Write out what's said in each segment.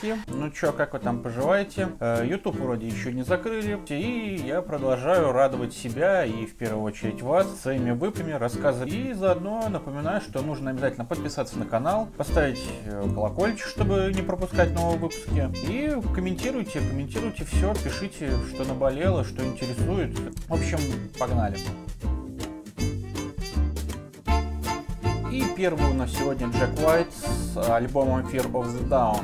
чуваки. Ну чё, как вы там поживаете? Э, YouTube вроде еще не закрыли, и я продолжаю радовать себя и в первую очередь вас своими выпами, рассказами. И заодно напоминаю, что нужно обязательно подписаться на канал, поставить э, колокольчик, чтобы не пропускать новые выпуски. И комментируйте, комментируйте все, пишите, что наболело, что интересует. В общем, погнали. И первый у нас сегодня Джек Уайт с альбомом Fear of the Down.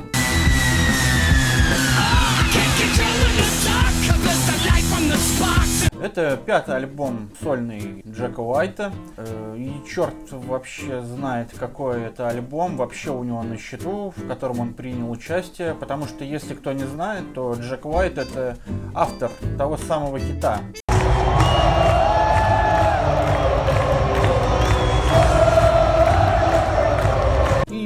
Это пятый альбом сольный Джека Уайта. Э, и черт вообще знает, какой это альбом вообще у него на счету, в котором он принял участие. Потому что, если кто не знает, то Джек Уайт это автор того самого хита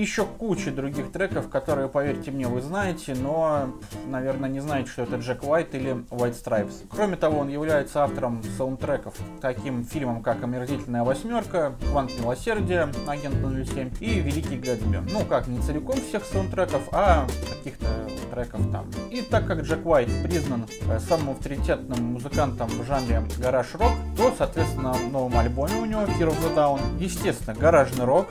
еще куча других треков, которые, поверьте мне, вы знаете, но, наверное, не знаете, что это Джек Уайт или White Stripes. Кроме того, он является автором саундтреков таким фильмам, как «Омерзительная восьмерка», «Квант милосердия», «Агент 07» и «Великий Гэтсби». Ну, как, не целиком всех саундтреков, а каких-то треков там. И так как Джек Уайт признан э, самым авторитетным музыкантом в жанре гараж-рок, то, соответственно, в новом альбоме у него Fear of the Down, естественно, гаражный рок.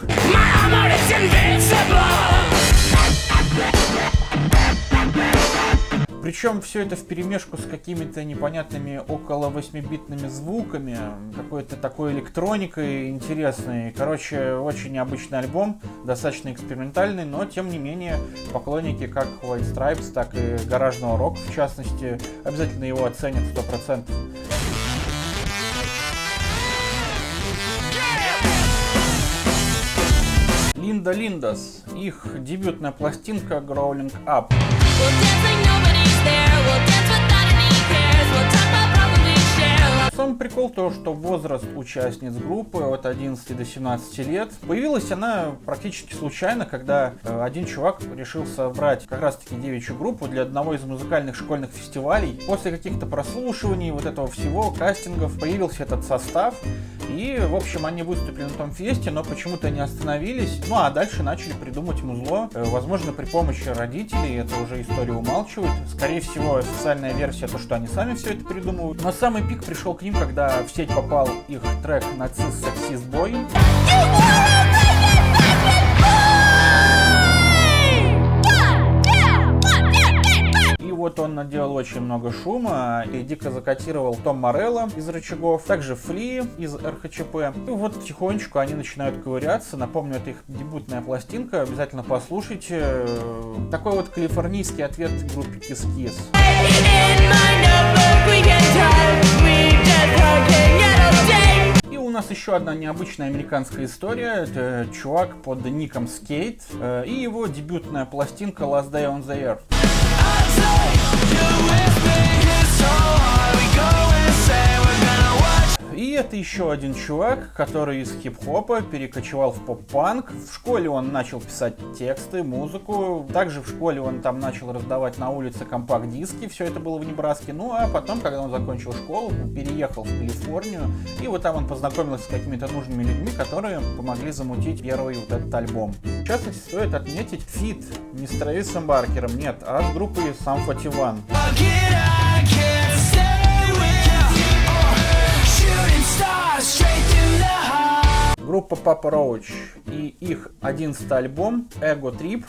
Причем все это в перемешку с какими-то непонятными около 8-битными звуками, какой-то такой электроникой интересной. Короче, очень необычный альбом, достаточно экспериментальный, но тем не менее поклонники как White Stripes, так и гаражного рока в частности обязательно его оценят 100%. Линда Линдас, их дебютная пластинка Growling Up. Сам прикол то, что возраст участниц группы от 11 до 17 лет. Появилась она практически случайно, когда э, один чувак решил собрать как раз таки девичью группу для одного из музыкальных школьных фестивалей. После каких-то прослушиваний, вот этого всего, кастингов, появился этот состав. И, в общем, они выступили на том фесте, но почему-то не остановились. Ну, а дальше начали придумать музло. Э, возможно, при помощи родителей, это уже история умалчивает. Скорее всего, официальная версия, то, что они сами все это придумывают. Но самый пик пришел к ним, когда в сеть попал их трек «Нацист Сексист Бой». Вот он наделал очень много шума и дико закатировал Том Морелло из «Рычагов», также Фли из РХЧП. И вот потихонечку они начинают ковыряться. Напомню, это их дебютная пластинка, обязательно послушайте. Такой вот калифорнийский ответ группе Kiss Kiss. И у нас еще одна необычная американская история. Это чувак под ником Skate э, и его дебютная пластинка Last Day on the Earth. with me. И это еще один чувак, который из хип-хопа перекочевал в поп-панк. В школе он начал писать тексты, музыку. Также в школе он там начал раздавать на улице компакт-диски. Все это было в Небраске. Ну а потом, когда он закончил школу, переехал в Калифорнию. И вот там он познакомился с какими-то нужными людьми, которые помогли замутить первый вот этот альбом. В частности, стоит отметить фит не с Трэвисом Баркером, нет, а с группой Sum 41. Группа Papa Roach и их одиннадцатый альбом Ego Trip.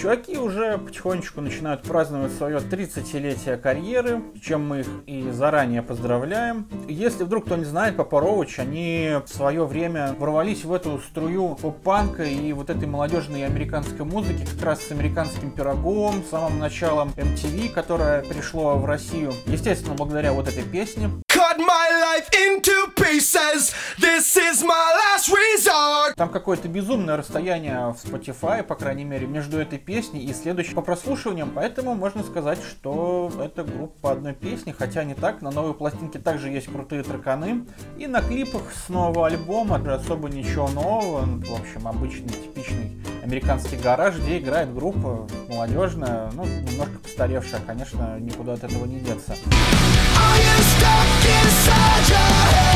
Чуваки уже потихонечку начинают праздновать свое 30-летие карьеры, чем мы их и заранее поздравляем. Если вдруг кто не знает, Папа Роуч, они в свое время ворвались в эту струю поп-панка и вот этой молодежной американской музыки, как раз с американским пирогом, самым началом MTV, которое пришло в Россию. Естественно, благодаря вот этой песне. Cut my life into pieces. This is my last resort. Там какое-то безумное расстояние в Spotify, по крайней мере, между этой песней и следующей по прослушиваниям, поэтому можно сказать, что это группа одной песни, хотя не так. На новой пластинке также есть крутые треканы. И на клипах с нового альбома особо ничего нового. В общем, обычный, типичный американский гараж, где играет группа молодежная, ну, немножко постаревшая, конечно, никуда от этого не деться. Are you stuck inside head?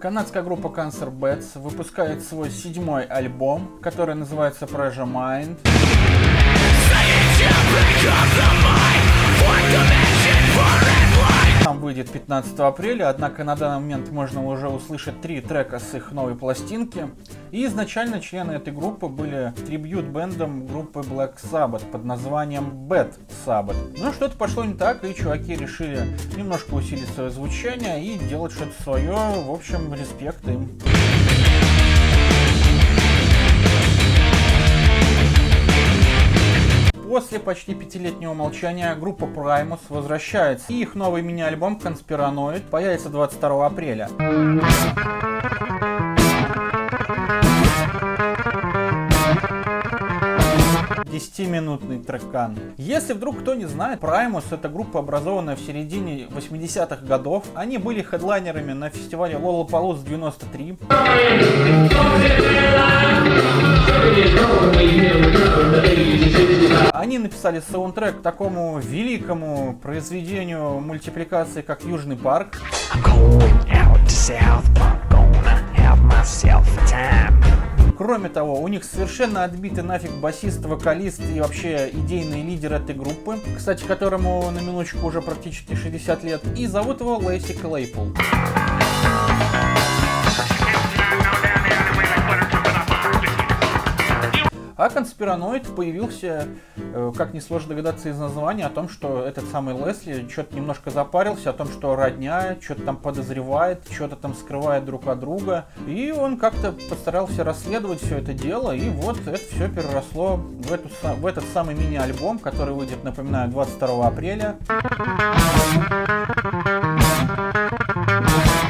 Канадская группа Cancer Bats выпускает свой седьмой альбом, который называется Pressure Mind. Выйдет 15 апреля, однако на данный момент можно уже услышать три трека с их новой пластинки. И изначально члены этой группы были трибьют-бендом группы Black Sabbath под названием Bad Sabbath. Но что-то пошло не так, и чуваки решили немножко усилить свое звучание и делать что-то свое. В общем, респект им. После почти пятилетнего молчания группа Primus возвращается, и их новый мини-альбом Конспираноид появится 22 апреля. Десятиминутный трекан. Если вдруг кто не знает, Primus это группа, образованная в середине 80-х годов. Они были хедлайнерами на фестивале Lollapalooza 93. Они написали саундтрек к такому великому произведению мультипликации, как Южный парк. Кроме того, у них совершенно отбитый нафиг басист, вокалист и вообще идейный лидер этой группы, кстати, которому на минуточку уже практически 60 лет, и зовут его Лейси Клейпл. А конспираноид появился, э, как несложно догадаться из названия, о том, что этот самый Лесли что-то немножко запарился, о том, что родня что-то там подозревает, что-то там скрывает друг от друга. И он как-то постарался расследовать все это дело, и вот это все переросло в, эту, в этот самый мини-альбом, который выйдет, напоминаю, 22 апреля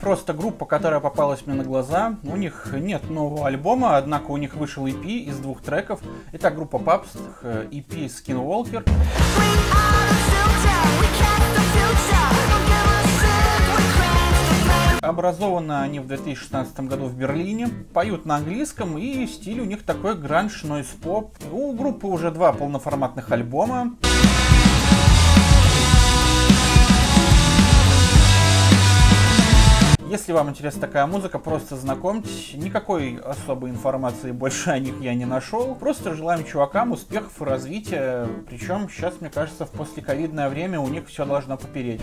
просто группа, которая попалась мне на глаза. У них нет нового альбома, однако у них вышел EP из двух треков. Итак, группа Папс, EP Skinwalker. Образованы они в 2016 году в Берлине, поют на английском и стиль у них такой гранж, нойз поп. У группы уже два полноформатных альбома. Если вам интересна такая музыка, просто знакомьтесь. Никакой особой информации больше о них я не нашел. Просто желаем чувакам успехов и развития. Причем сейчас, мне кажется, в послековидное время у них все должно попереть.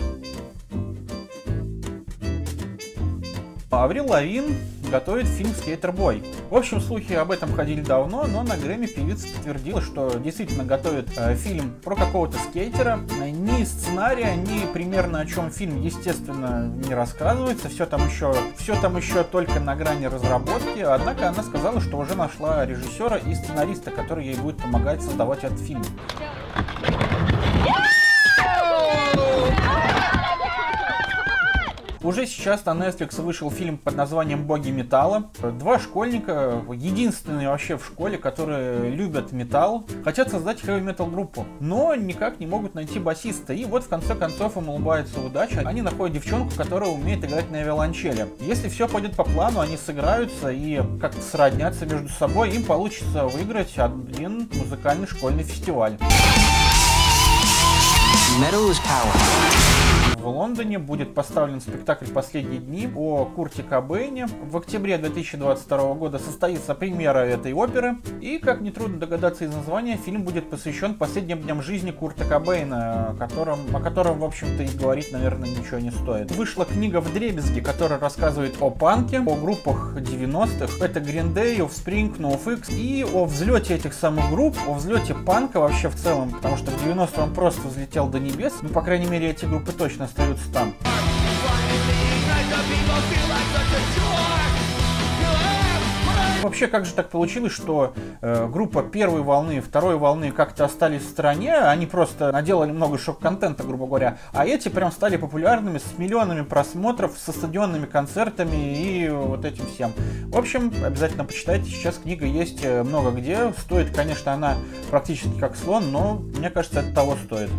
Аврил Лавин готовит фильм «Скейтербой». В общем, слухи об этом ходили давно, но на Грэмми певица подтвердила, что действительно готовит э, фильм про какого-то скейтера. Ни сценария, ни примерно о чем фильм, естественно, не рассказывается. Все там еще, все там еще только на грани разработки. Однако она сказала, что уже нашла режиссера и сценариста, который ей будет помогать создавать этот фильм. Уже сейчас на Netflix вышел фильм под названием «Боги металла». Два школьника, единственные вообще в школе, которые любят металл, хотят создать хэви-метал группу, но никак не могут найти басиста. И вот в конце концов им улыбается удача. Они находят девчонку, которая умеет играть на виолончели. Если все пойдет по плану, они сыграются и как-то сроднятся между собой, им получится выиграть один музыкальный школьный фестиваль. Metal is power в Лондоне будет поставлен спектакль «Последние дни» о Курте Кобейне. В октябре 2022 года состоится премьера этой оперы. И, как нетрудно догадаться из названия, фильм будет посвящен последним дням жизни Курта Кобейна, о котором, о котором в общем-то, и говорить, наверное, ничего не стоит. Вышла книга в дребезге, которая рассказывает о панке, о группах 90-х. Это Green Day, Offspring, NoFX и о взлете этих самых групп, о взлете панка вообще в целом, потому что в 90 он просто взлетел до небес. Ну, по крайней мере, эти группы точно остаются там. Вообще, как же так получилось, что э, группа первой волны, второй волны как-то остались в стороне, они просто наделали много шок-контента, грубо говоря, а эти прям стали популярными с миллионами просмотров, со стадионными концертами и вот этим всем. В общем, обязательно почитайте, сейчас книга есть э, много где, стоит, конечно, она практически как слон, но мне кажется, это того стоит.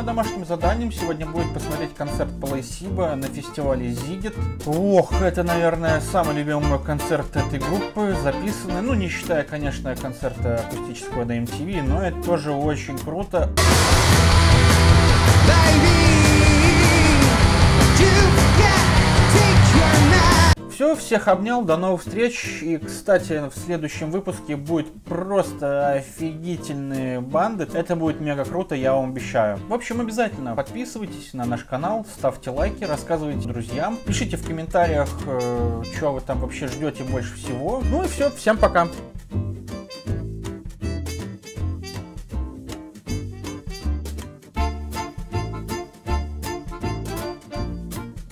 А домашним заданием сегодня будет посмотреть концерт Плейсиба на фестивале Зигет. Ох, это, наверное, самый любимый концерт этой группы, записанный, ну не считая, конечно, концерта акустического на MTV, но это тоже очень круто. Все, всех обнял, до новых встреч. И, кстати, в следующем выпуске будет просто офигительные банды. Это будет мега круто, я вам обещаю. В общем, обязательно подписывайтесь на наш канал, ставьте лайки, рассказывайте друзьям. Пишите в комментариях, э, что вы там вообще ждете больше всего. Ну и все, всем пока.